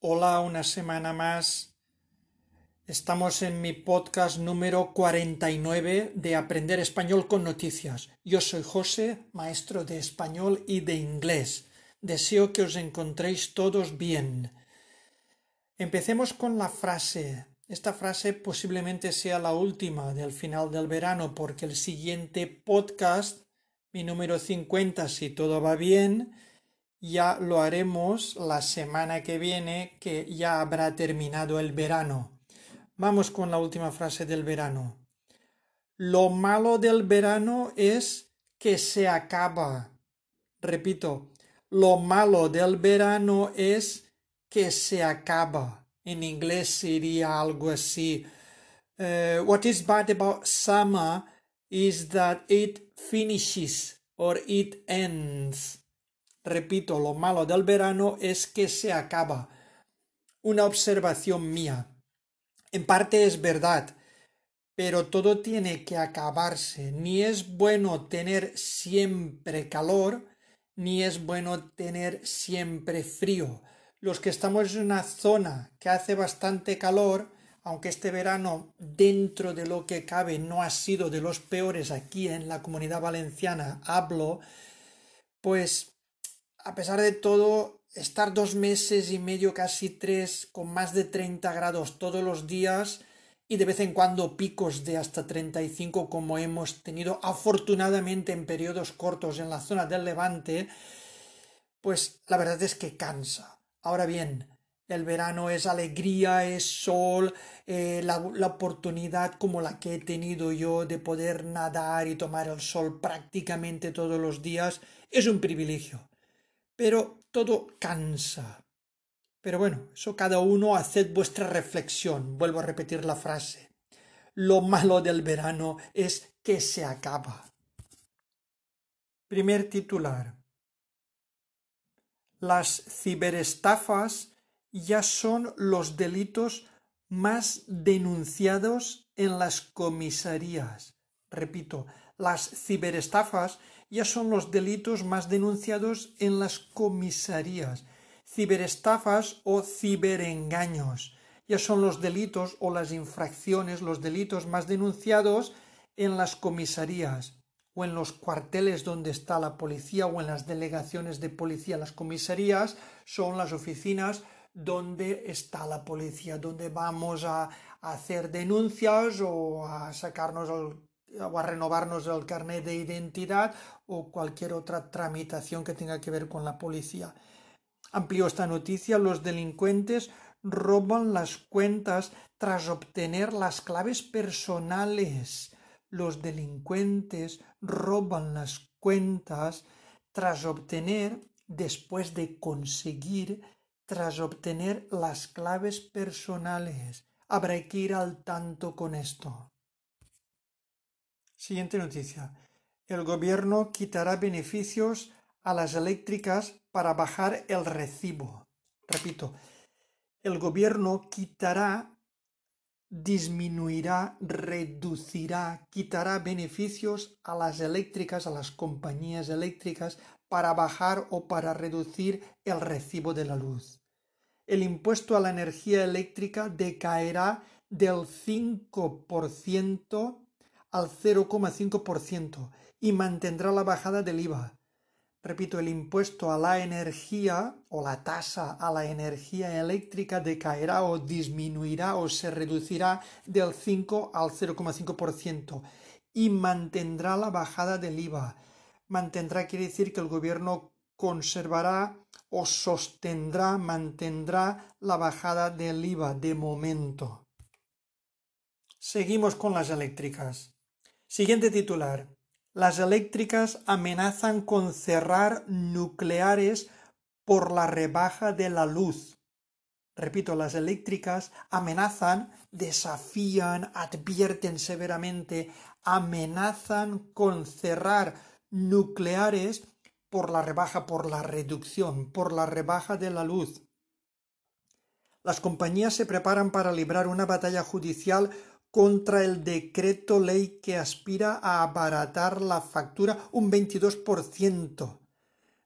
Hola, una semana más. Estamos en mi podcast número 49 de Aprender Español con Noticias. Yo soy José, maestro de español y de inglés. Deseo que os encontréis todos bien. Empecemos con la frase. Esta frase posiblemente sea la última del final del verano porque el siguiente podcast, mi número 50, si todo va bien, ya lo haremos la semana que viene, que ya habrá terminado el verano. Vamos con la última frase del verano. Lo malo del verano es que se acaba. Repito, lo malo del verano es que se acaba. En inglés sería algo así. Uh, what is bad about summer is that it finishes or it ends. Repito, lo malo del verano es que se acaba. Una observación mía. En parte es verdad, pero todo tiene que acabarse. Ni es bueno tener siempre calor, ni es bueno tener siempre frío. Los que estamos en una zona que hace bastante calor, aunque este verano dentro de lo que cabe no ha sido de los peores aquí en la comunidad valenciana, hablo, pues a pesar de todo, estar dos meses y medio, casi tres, con más de 30 grados todos los días y de vez en cuando picos de hasta 35 como hemos tenido afortunadamente en periodos cortos en la zona del Levante, pues la verdad es que cansa. Ahora bien, el verano es alegría, es sol, eh, la, la, oportunidad como la que he tenido yo de poder nadar y tomar el sol prácticamente todos los días es un privilegio pero todo cansa. Pero bueno, eso cada uno haced vuestra reflexión. Vuelvo a repetir la frase. Lo malo del verano es que se acaba. Primer titular. Las ciberestafas ya son los delitos más denunciados en las comisarías. Repito, las ciberestafas ya son los delitos más denunciados en las comisarías. Ciberestafas o ciberengaños ya son los delitos o las infracciones, los delitos más denunciados en las comisarías o en los cuarteles donde está la policía o en las delegaciones de policía. Las comisarías son las oficinas donde está la policía, donde vamos a, hacer denuncias o a sacarnos el o a renovarnos el carnet de identidad o cualquier otra tramitación que tenga que ver con la policía. Amplió esta noticia, los delincuentes roban las cuentas tras obtener las claves personales. Los delincuentes roban las cuentas tras obtener, después de conseguir, tras obtener las claves personales. Habrá que ir al tanto con esto. Siguiente noticia. El gobierno quitará beneficios a las eléctricas para bajar el recibo. Repito, el gobierno quitará, disminuirá, reducirá, quitará beneficios a las eléctricas, a las compañías eléctricas, para bajar o para reducir el recibo de la luz. El impuesto a la energía eléctrica decaerá del 5% al 0,5% y mantendrá la bajada del IVA. Repito, el impuesto a la energía o la tasa a la energía eléctrica decaerá o disminuirá o se reducirá del 5 al 0,5% y mantendrá la bajada del IVA. Mantendrá quiere decir que el gobierno conservará o sostendrá, mantendrá la bajada del IVA de momento. Seguimos con las eléctricas. Siguiente titular. Las eléctricas amenazan con cerrar nucleares por la rebaja de la luz. Repito, las eléctricas amenazan, desafían, advierten severamente, amenazan con cerrar nucleares por la rebaja, por la reducción, por la rebaja de la luz. Las compañías se preparan para librar una batalla judicial contra el decreto ley que aspira a abaratar la factura un 22%.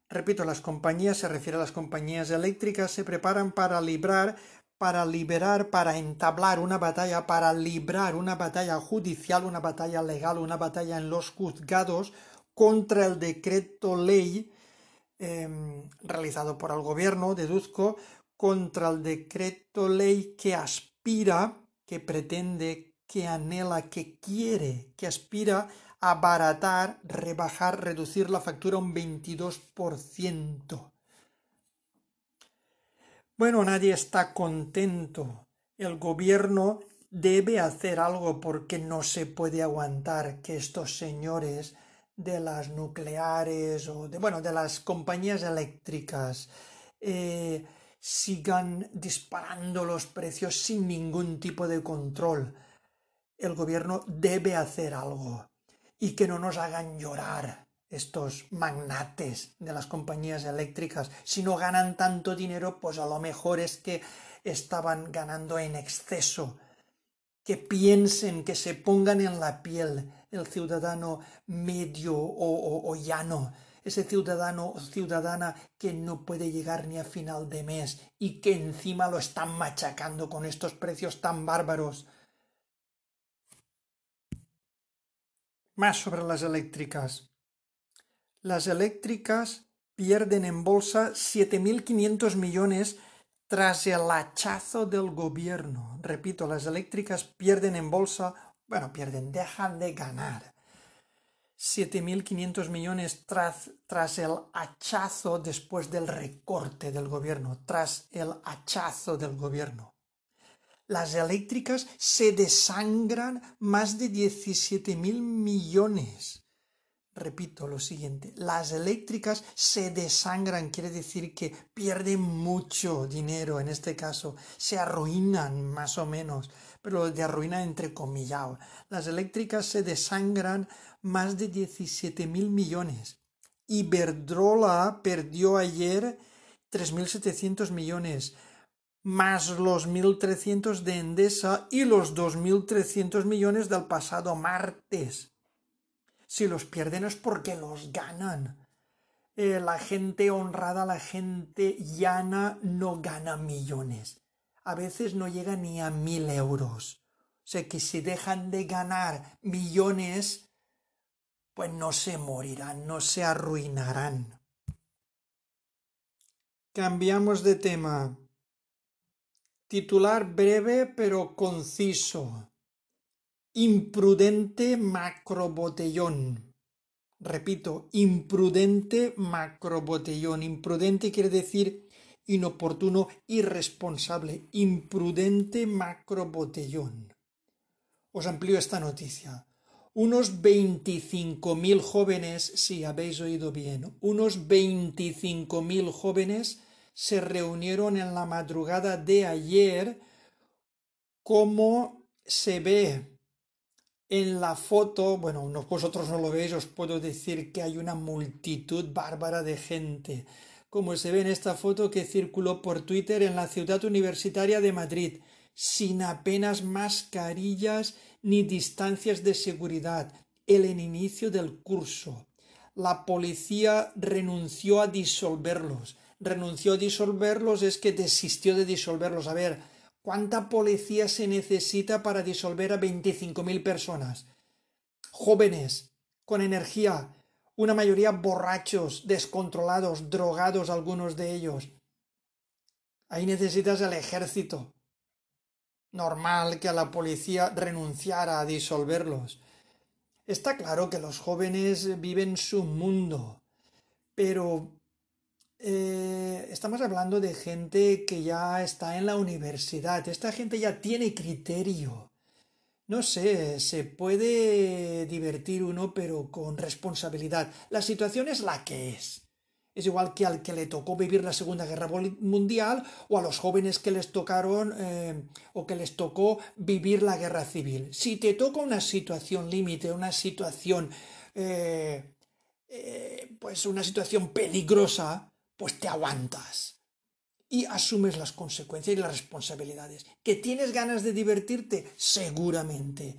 Repito, las compañías, se refiere a las compañías eléctricas, se preparan para librar, para liberar, para entablar una batalla, para librar una batalla judicial, una batalla legal, una batalla en los juzgados contra el decreto ley em, realizado por el gobierno, deduzco, contra el decreto ley que aspira, que pretende, que anhela, que quiere, que aspira abaratar, rebajar, reducir la factura un 22%. Bueno, nadie está contento. El gobierno debe hacer algo porque no se puede aguantar que estos señores de las nucleares o de bueno de las compañías eléctricas eh, sigan disparando los precios sin ningún tipo de control. El gobierno debe hacer algo y que no nos hagan llorar estos magnates de las compañías eléctricas. Si no ganan tanto dinero, pues a lo mejor es que estaban ganando en exceso. Que piensen, que se pongan en la piel el ciudadano medio o, o llano, ese ciudadano o ciudadana que no puede llegar ni a final de mes y que encima lo están machacando con estos precios tan bárbaros. Más sobre las eléctricas. Las eléctricas pierden en bolsa 7.500 millones tras el hachazo del gobierno. Repito, las eléctricas pierden en bolsa, bueno, pierden, dejan de ganar. 7.500 millones tras, tras el hachazo después del recorte del gobierno, tras el hachazo del gobierno las eléctricas se desangran más de 17 mil millones. Repito lo siguiente, las eléctricas se desangran, quiere decir que pierden mucho dinero en este caso, se arruinan más o menos, pero de arruinar entre comillas. Las eléctricas se desangran más de 17 mil millones. Iberdrola perdió ayer 3.700 millones más los 1.300 de Endesa y los 2.300 millones del pasado martes. Si los pierden es porque los ganan. Eh, la gente honrada, la gente llana no gana millones. A veces no llega ni a mil euros. O sea que si dejan de ganar millones, pues no se morirán, no se arruinarán. Cambiamos de tema. Titular breve pero conciso. Imprudente macrobotellón. Repito, imprudente macrobotellón. Imprudente quiere decir inoportuno, irresponsable. Imprudente macrobotellón. Os amplío esta noticia. Unos 25.000 jóvenes, si habéis oído bien, unos 25.000 jóvenes se reunieron en la madrugada de ayer, como se ve en la foto, bueno, vosotros no lo veis, os puedo decir que hay una multitud bárbara de gente, como se ve en esta foto que circuló por Twitter en la ciudad universitaria de Madrid, sin apenas mascarillas ni distancias de seguridad, el inicio del curso. La policía renunció a disolverlos renunció a disolverlos es que desistió de disolverlos. A ver, ¿cuánta policía se necesita para disolver a 25.000 personas? Jóvenes, con energía, una mayoría borrachos, descontrolados, drogados algunos de ellos. Ahí necesitas el ejército. Normal que a la policía renunciara a disolverlos. Está claro que los jóvenes viven su mundo, pero eh, estamos hablando de gente que ya está en la universidad, esta gente ya tiene criterio. No sé, se puede divertir uno, pero con responsabilidad. La situación es la que es. Es igual que al que le tocó vivir la Segunda Guerra Mundial o a los jóvenes que les tocaron eh, o que les tocó vivir la guerra civil. Si te toca una situación límite, una situación, eh, pues una situación peligrosa, pues te aguantas y asumes las consecuencias y las responsabilidades. ¿Que tienes ganas de divertirte? Seguramente.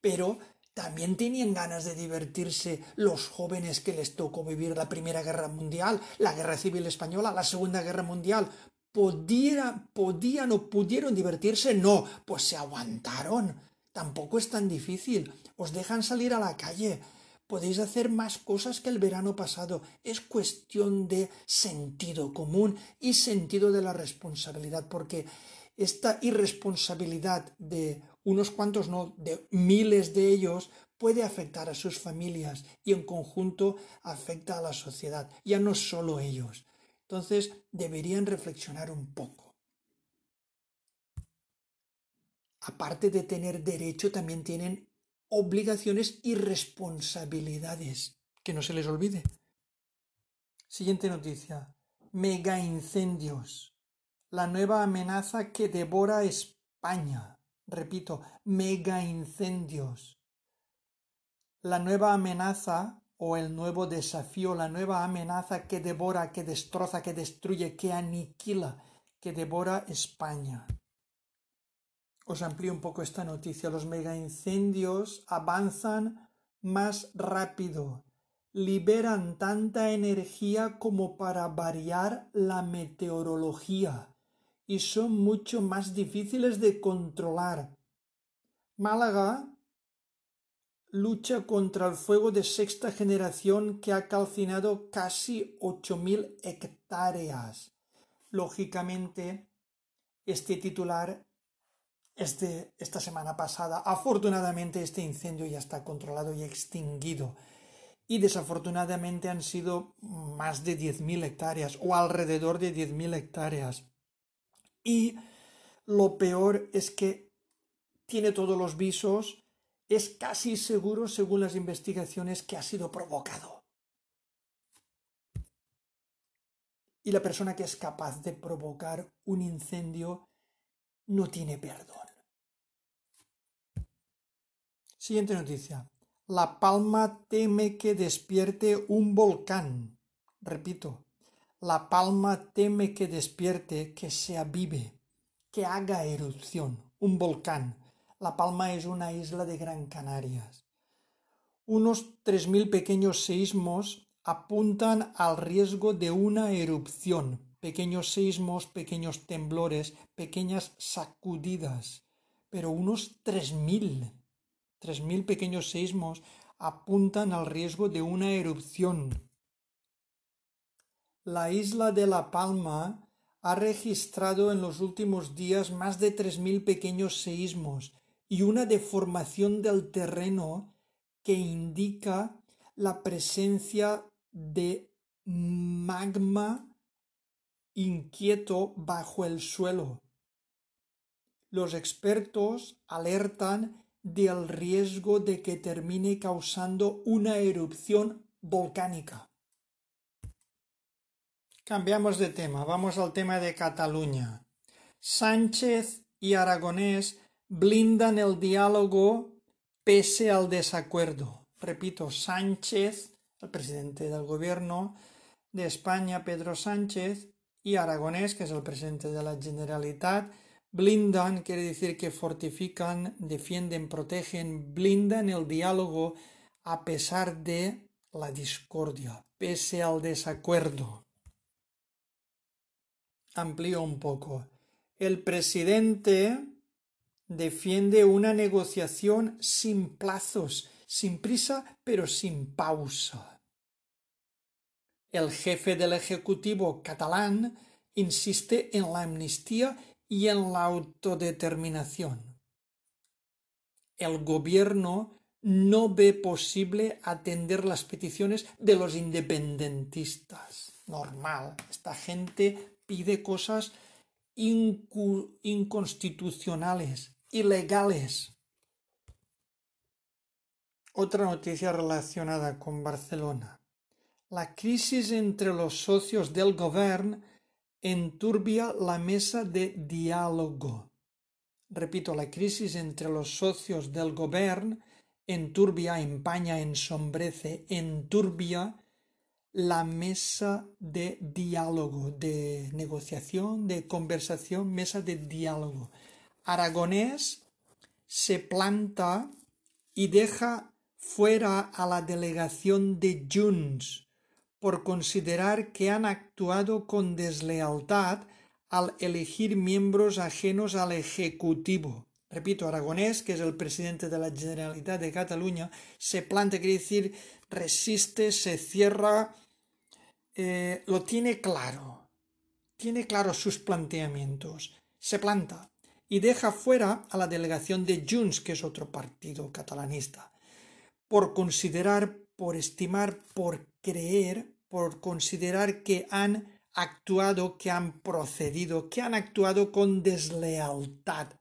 Pero también tenían ganas de divertirse los jóvenes que les tocó vivir la Primera Guerra Mundial, la Guerra Civil Española, la Segunda Guerra Mundial. ¿Podían, podían o pudieron divertirse? No, pues se aguantaron. Tampoco es tan difícil. Os dejan salir a la calle. Podéis hacer más cosas que el verano pasado. Es cuestión de sentido común y sentido de la responsabilidad, porque esta irresponsabilidad de unos cuantos, no, de miles de ellos, puede afectar a sus familias y en conjunto afecta a la sociedad, ya no solo ellos. Entonces deberían reflexionar un poco. Aparte de tener derecho, también tienen obligaciones y responsabilidades. Que no se les olvide. Siguiente noticia. Mega incendios. La nueva amenaza que devora España. Repito, mega incendios. La nueva amenaza o el nuevo desafío, la nueva amenaza que devora, que destroza, que destruye, que aniquila, que devora España. Os amplío un poco esta noticia. Los mega incendios avanzan más rápido, liberan tanta energía como para variar la meteorología y son mucho más difíciles de controlar. Málaga lucha contra el fuego de sexta generación que ha calcinado casi 8.000 hectáreas. Lógicamente, este titular es de esta semana pasada. Afortunadamente, este incendio ya está controlado y extinguido. Y desafortunadamente han sido más de 10.000 hectáreas o alrededor de 10.000 hectáreas. Y lo peor es que tiene todos los visos, es casi seguro, según las investigaciones, que ha sido provocado. Y la persona que es capaz de provocar un incendio no tiene perdón. Siguiente noticia. La Palma teme que despierte un volcán. Repito, la palma teme que despierte, que se avive, que haga erupción, un volcán. La Palma es una isla de Gran Canarias. Unos 3.000 pequeños seísmos apuntan al riesgo de una erupción, pequeños seísmos, pequeños temblores, pequeñas sacudidas, pero unos 3.000, 3.000 pequeños seísmos apuntan al riesgo de una erupción. La isla de La Palma ha registrado en los últimos días más de 3.000 pequeños seísmos y una deformación del terreno que indica la presencia de magma inquieto bajo el suelo. Los expertos alertan del riesgo de que termine causando una erupción volcánica. Cambiamos de tema, vamos al tema de Cataluña. Sánchez y Aragonés blindan el diálogo pese al desacuerdo. Repito, Sánchez, el presidente del gobierno de España, Pedro Sánchez, y Aragonés, que es el presidente de la Generalitat, blindan, quiere decir que fortifican, defienden, protegen, blindan el diálogo a pesar de la discordia, pese al desacuerdo amplío un poco. El presidente defiende una negociación sin plazos, sin prisa, pero sin pausa. El jefe del Ejecutivo catalán insiste en la amnistía y en la autodeterminación. El gobierno no ve posible atender las peticiones de los independentistas. Normal, esta gente pide cosas inconstitucionales, ilegales. Otra noticia relacionada con Barcelona. La crisis entre los socios del gobierno enturbia la mesa de diálogo. Repito, la crisis entre los socios del gobierno enturbia, empaña, ensombrece, enturbia la mesa de diálogo, de negociación, de conversación, mesa de diálogo. Aragonés se planta y deja fuera a la delegación de Junts por considerar que han actuado con deslealtad al elegir miembros ajenos al Ejecutivo. Repito, Aragonés, que es el presidente de la Generalitat de Cataluña, se planta, quiere decir, resiste, se cierra, eh, lo tiene claro, tiene claro sus planteamientos, se planta y deja fuera a la delegación de Junts, que es otro partido catalanista, por considerar, por estimar, por creer, por considerar que han actuado, que han procedido, que han actuado con deslealtad.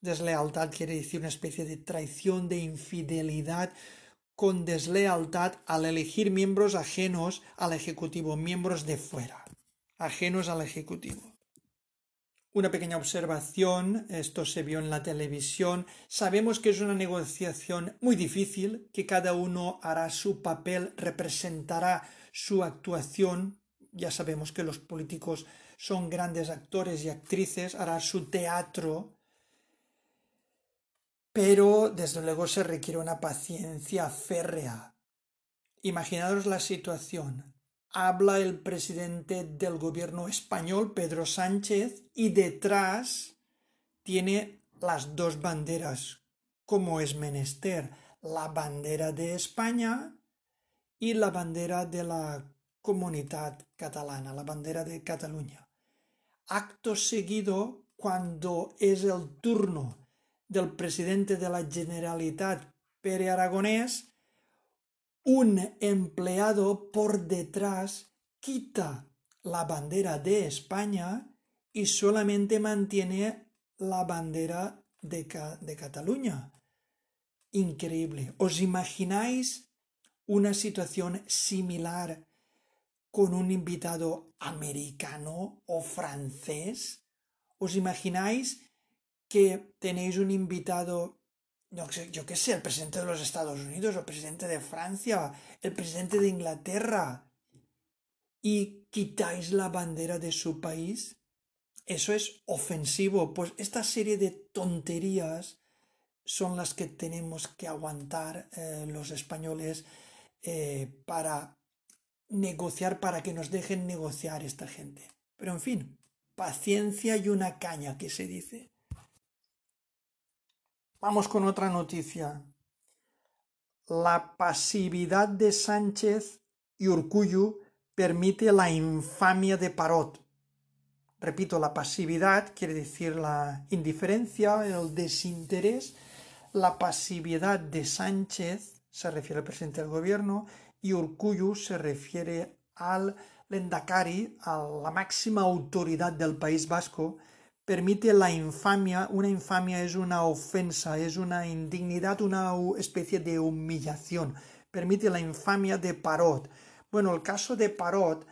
Deslealtad quiere decir una especie de traición, de infidelidad, con deslealtad al elegir miembros ajenos al Ejecutivo, miembros de fuera, ajenos al Ejecutivo. Una pequeña observación, esto se vio en la televisión, sabemos que es una negociación muy difícil, que cada uno hará su papel, representará su actuación ya sabemos que los políticos son grandes actores y actrices, hará su teatro, pero desde luego se requiere una paciencia férrea. Imaginaros la situación. Habla el presidente del gobierno español, Pedro Sánchez, y detrás tiene las dos banderas, como es menester, la bandera de España y la bandera de la comunidad catalana, la bandera de Cataluña. Acto seguido, cuando es el turno del presidente de la Generalitat, Pere Aragonés, un empleado por detrás quita la bandera de España y solamente mantiene la bandera de, Cataluña. Increíble. ¿Os imagináis una situación similar con un invitado americano o francés? ¿Os imagináis que tenéis un invitado, yo qué sé, el presidente de los Estados Unidos, el presidente de Francia, el presidente de Inglaterra, y quitáis la bandera de su país? Eso es ofensivo. Pues esta serie de tonterías son las que tenemos que aguantar eh, los españoles eh, para negociar para que nos dejen negociar esta gente. Pero en fin, paciencia y una caña que se dice. Vamos con otra noticia. La pasividad de Sánchez y Urcullu permite la infamia de Parot. Repito, la pasividad quiere decir la indiferencia, el desinterés. La pasividad de Sánchez se refiere al presidente del gobierno y Urcuyu se refiere al Lendakari, a la máxima autoridad del País Vasco, permite la infamia, una infamia es una ofensa, es una indignidad, una especie de humillación, permite la infamia de Parot. Bueno, el caso de Parot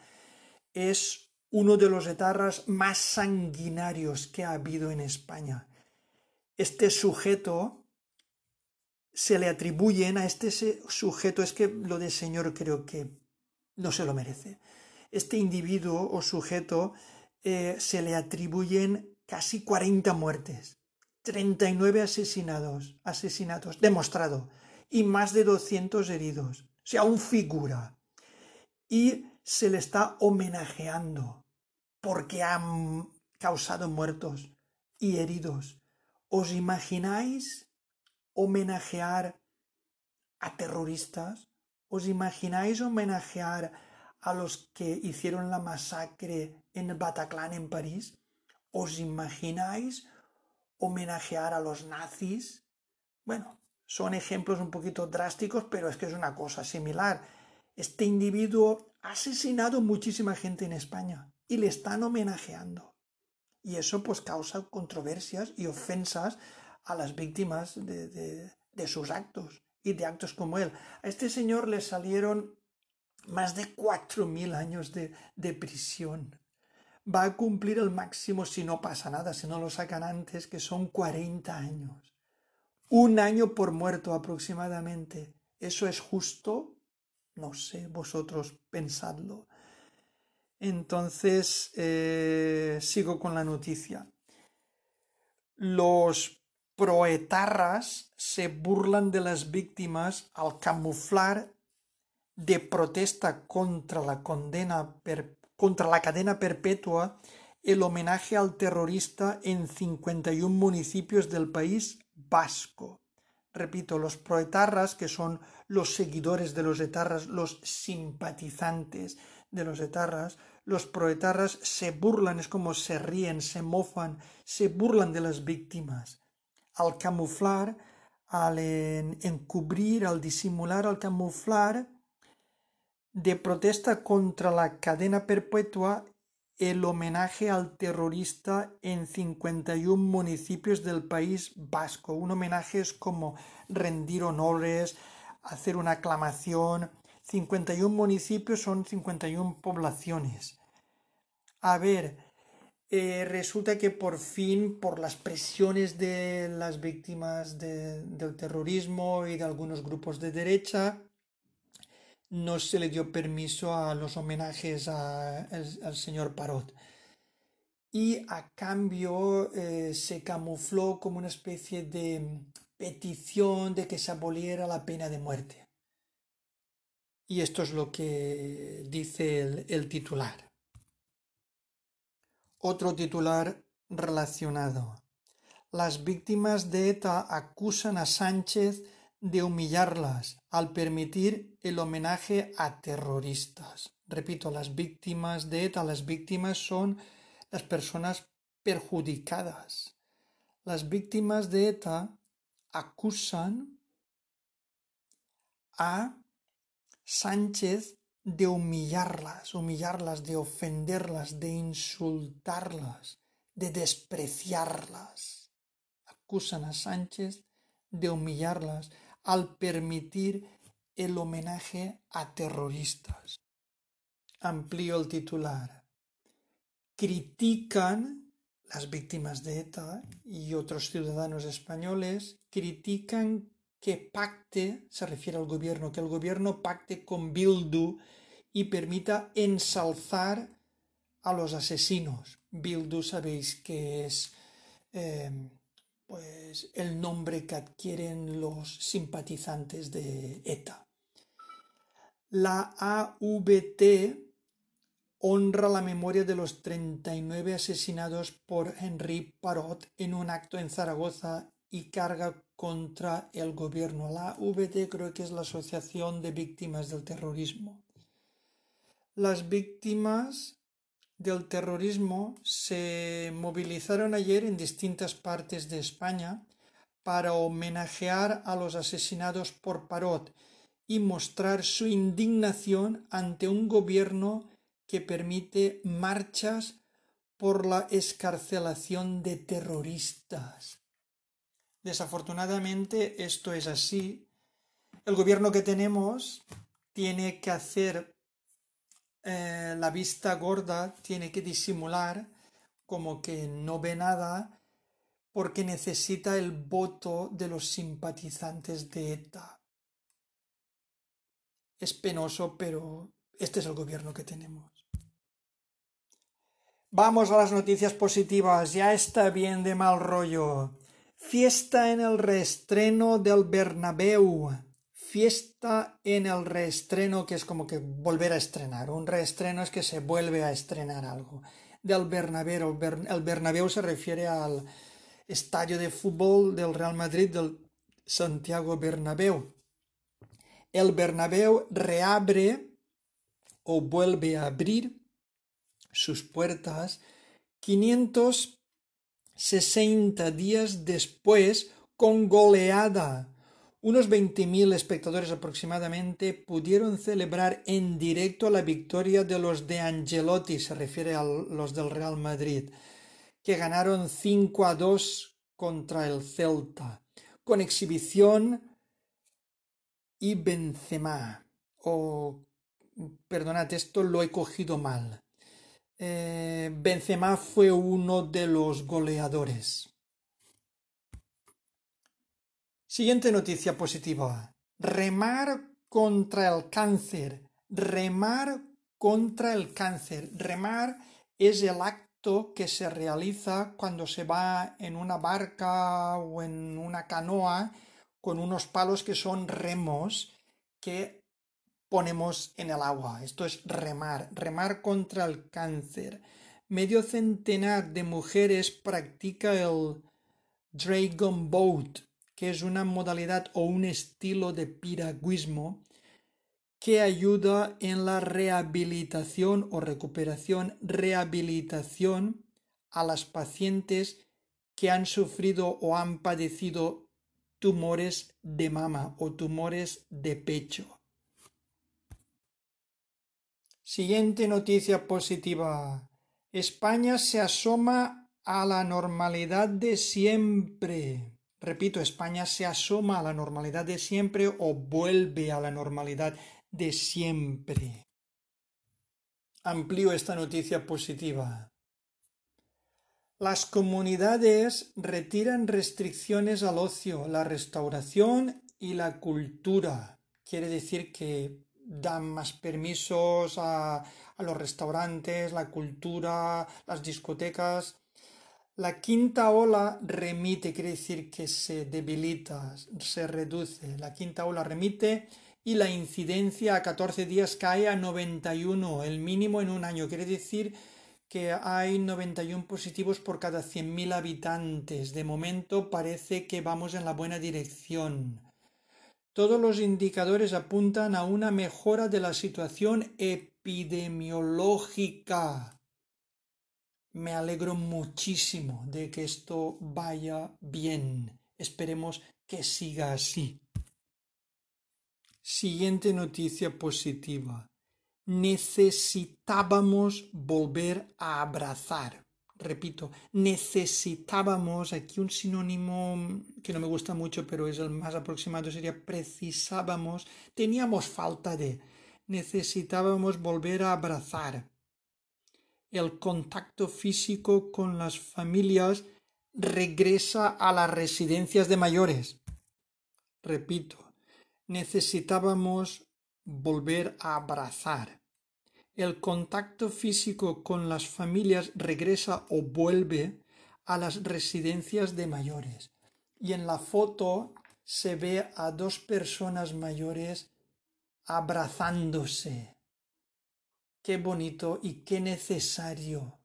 es uno de los etarras más sanguinarios que ha habido en España. Este sujeto se le atribuyen a este sujeto, es que lo de señor creo que no se lo merece. Este individuo o sujeto eh, se le atribuyen casi 40 muertes, 39 asesinados, asesinatos, demostrado, y más de 200 heridos. O sea, un figura. Y se le está homenajeando porque han causado muertos y heridos. ¿Os imagináis homenajear a terroristas? ¿Os imagináis homenajear a los que hicieron la masacre en Bataclan en París? ¿Os imagináis homenajear a los nazis? Bueno, son ejemplos un poquito drásticos, pero es que es una cosa similar. Este individuo ha asesinado muchísima gente en España y le están homenajeando. Y eso pues causa controversias y ofensas a las víctimas de, sus actos y de actos como él. A este señor le salieron más de cuatro mil años de, de, prisión. Va a cumplir el máximo si no pasa nada, si no lo sacan antes, que son 40 años. Un año por muerto aproximadamente. ¿Eso es justo? No sé, vosotros pensadlo. Entonces, eh, sigo con la noticia. Los proetarras se burlan de las víctimas al camuflar de protesta contra la condena contra la cadena perpetua el homenaje al terrorista en 51 municipios del país vasco. Repito, los proetarras, que son los seguidores de los etarras, los simpatizantes de los etarras, los proetarras se burlan, es como se ríen, se mofan, se burlan de las víctimas. Al camuflar, al encubrir, al disimular, al camuflar, de protesta contra la cadena perpetua el homenaje al terrorista en 51 municipios del país vasco. Un homenaje es como rendir honores, hacer una aclamación. 51 municipios son 51 poblaciones. A ver, eh, resulta que por fin, por las presiones de las víctimas del terrorismo y de algunos grupos de derecha, no se le dio permiso a los homenajes al señor Parot. Y a cambio eh, se camufló como una especie de petición de que se aboliera la pena de muerte. Y esto es lo que dice el titular. Otro titular relacionado. Las víctimas de ETA acusan a Sánchez de humillarlas al permitir el homenaje a terroristas. Repito, las víctimas de ETA, las víctimas son las personas perjudicadas. Las víctimas de ETA acusan a Sánchez de humillarlas, humillarlas, de ofenderlas, de insultarlas, de despreciarlas. Acusan a Sánchez de humillarlas, al permitir el homenaje a terroristas. Amplío el titular. Critican las víctimas de ETA y otros ciudadanos españoles, critican que pacte, se refiere al gobierno, que el gobierno pacte con Bildu y permita ensalzar a los asesinos. Bildu sabéis que es eh, pues el nombre que adquieren los simpatizantes de ETA. La AVT honra la memoria de los 39 asesinados por Henri Parot en un acto en Zaragoza y carga contra el gobierno. La AVT creo que es la Asociación de Víctimas del Terrorismo. Las víctimas del terrorismo se movilizaron ayer en distintas partes de España para homenajear a los asesinados por Parot y mostrar su indignación ante un gobierno que permite marchas por la escarcelación de terroristas. Desafortunadamente esto es así. El gobierno que tenemos tiene que hacer eh, la vista gorda tiene que disimular como que no ve nada porque necesita el voto de los simpatizantes de ETA. Es penoso, pero este es el gobierno que tenemos. Vamos a las noticias positivas. Ya está bien de mal rollo. Fiesta en el reestreno del Bernabéu fiesta en el reestreno, que es como que volver a estrenar. Un reestreno es que se vuelve a estrenar algo. Del Bernabéu. El Bernabéu se refiere al estadio de fútbol del Real Madrid, del Santiago Bernabéu. El Bernabéu reabre o vuelve a abrir sus puertas 560 días después con goleada unos 20.000 espectadores aproximadamente pudieron celebrar en directo la victoria de los de Angelotti, se refiere a los del Real Madrid, que ganaron 5 a 2 contra el Celta, con exhibición y Benzema. O, perdonad, esto lo he cogido mal. Eh, Benzema fue uno de los goleadores. Siguiente noticia positiva. Remar contra el cáncer. Remar contra el cáncer. Remar es el acto que se realiza cuando se va en una barca o en una canoa con unos palos que son remos que ponemos en el agua. Esto es remar, remar contra el cáncer. Medio centenar de mujeres practica el Dragon Boat, que es una modalidad o un estilo de piragüismo que ayuda en la rehabilitación o recuperación, rehabilitación a las pacientes que han sufrido o han padecido tumores de mama o tumores de pecho. Siguiente noticia positiva. España se asoma a la normalidad de siempre. Repito, España se asoma a la normalidad de siempre o vuelve a la normalidad de siempre. Amplío esta noticia positiva. Las comunidades retiran restricciones al ocio, la restauración y la cultura. Quiere decir que dan más permisos a, a los restaurantes, la cultura, las discotecas. La quinta ola remite, quiere decir que se debilita, se reduce. La quinta ola remite y la incidencia a 14 días cae a 91, el mínimo en un año. Quiere decir que hay 91 positivos por cada 100.000 habitantes. De momento parece que vamos en la buena dirección. Todos los indicadores apuntan a una mejora de la situación epidemiológica. Me alegro muchísimo de que esto vaya bien. Esperemos que siga así. Siguiente noticia positiva. Necesitábamos volver a abrazar. Repito, necesitábamos, aquí un sinónimo que no me gusta mucho, pero es el más aproximado, sería precisábamos, teníamos falta de, necesitábamos volver a abrazar. El contacto físico con las familias regresa a las residencias de mayores. Repito, necesitábamos volver a abrazar. El contacto físico con las familias regresa o vuelve a las residencias de mayores. Y en la foto se ve a dos personas mayores abrazándose. Qué bonito y qué necesario.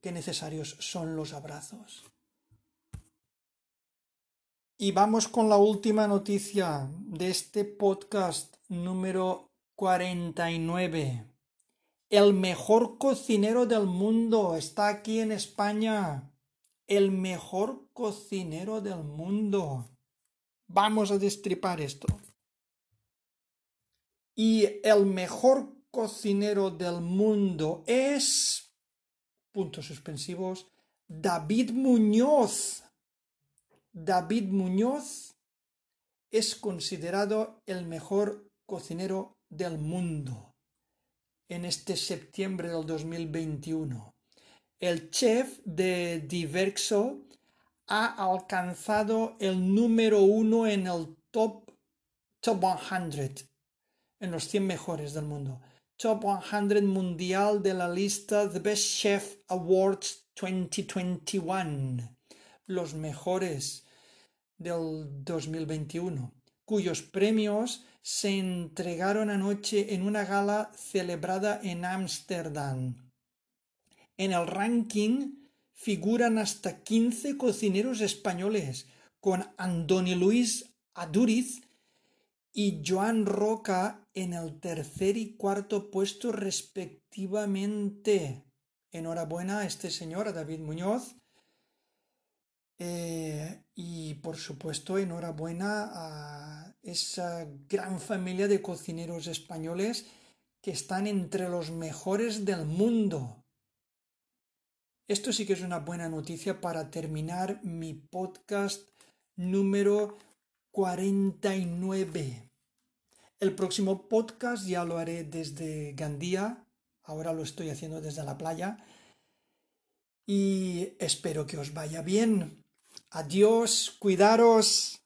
Qué necesarios son los abrazos. Y vamos con la última noticia de este podcast número 49. El mejor cocinero del mundo está aquí en España. El mejor cocinero del mundo. Vamos a destripar esto. Y el mejor cocinero del mundo es... Puntos suspensivos. David Muñoz. David Muñoz es considerado el mejor cocinero del mundo en este septiembre del 2021. El chef de Diverso ha alcanzado el número uno en el top, top 100, en los 100 mejores del mundo. Top 100 mundial de la lista The Best Chef Awards 2021 los mejores del 2021, cuyos premios se entregaron anoche en una gala celebrada en Ámsterdam. En el ranking figuran hasta 15 cocineros españoles, con Andoni Luis Aduriz y Joan Roca en el tercer y cuarto puesto respectivamente. Enhorabuena a este señor, a David Muñoz, eh, y por supuesto, enhorabuena a esa gran familia de cocineros españoles que están entre los mejores del mundo. Esto sí que es una buena noticia para terminar mi podcast número 49. El próximo podcast ya lo haré desde Gandía, ahora lo estoy haciendo desde la playa y espero que os vaya bien. Adiós, cuidaros.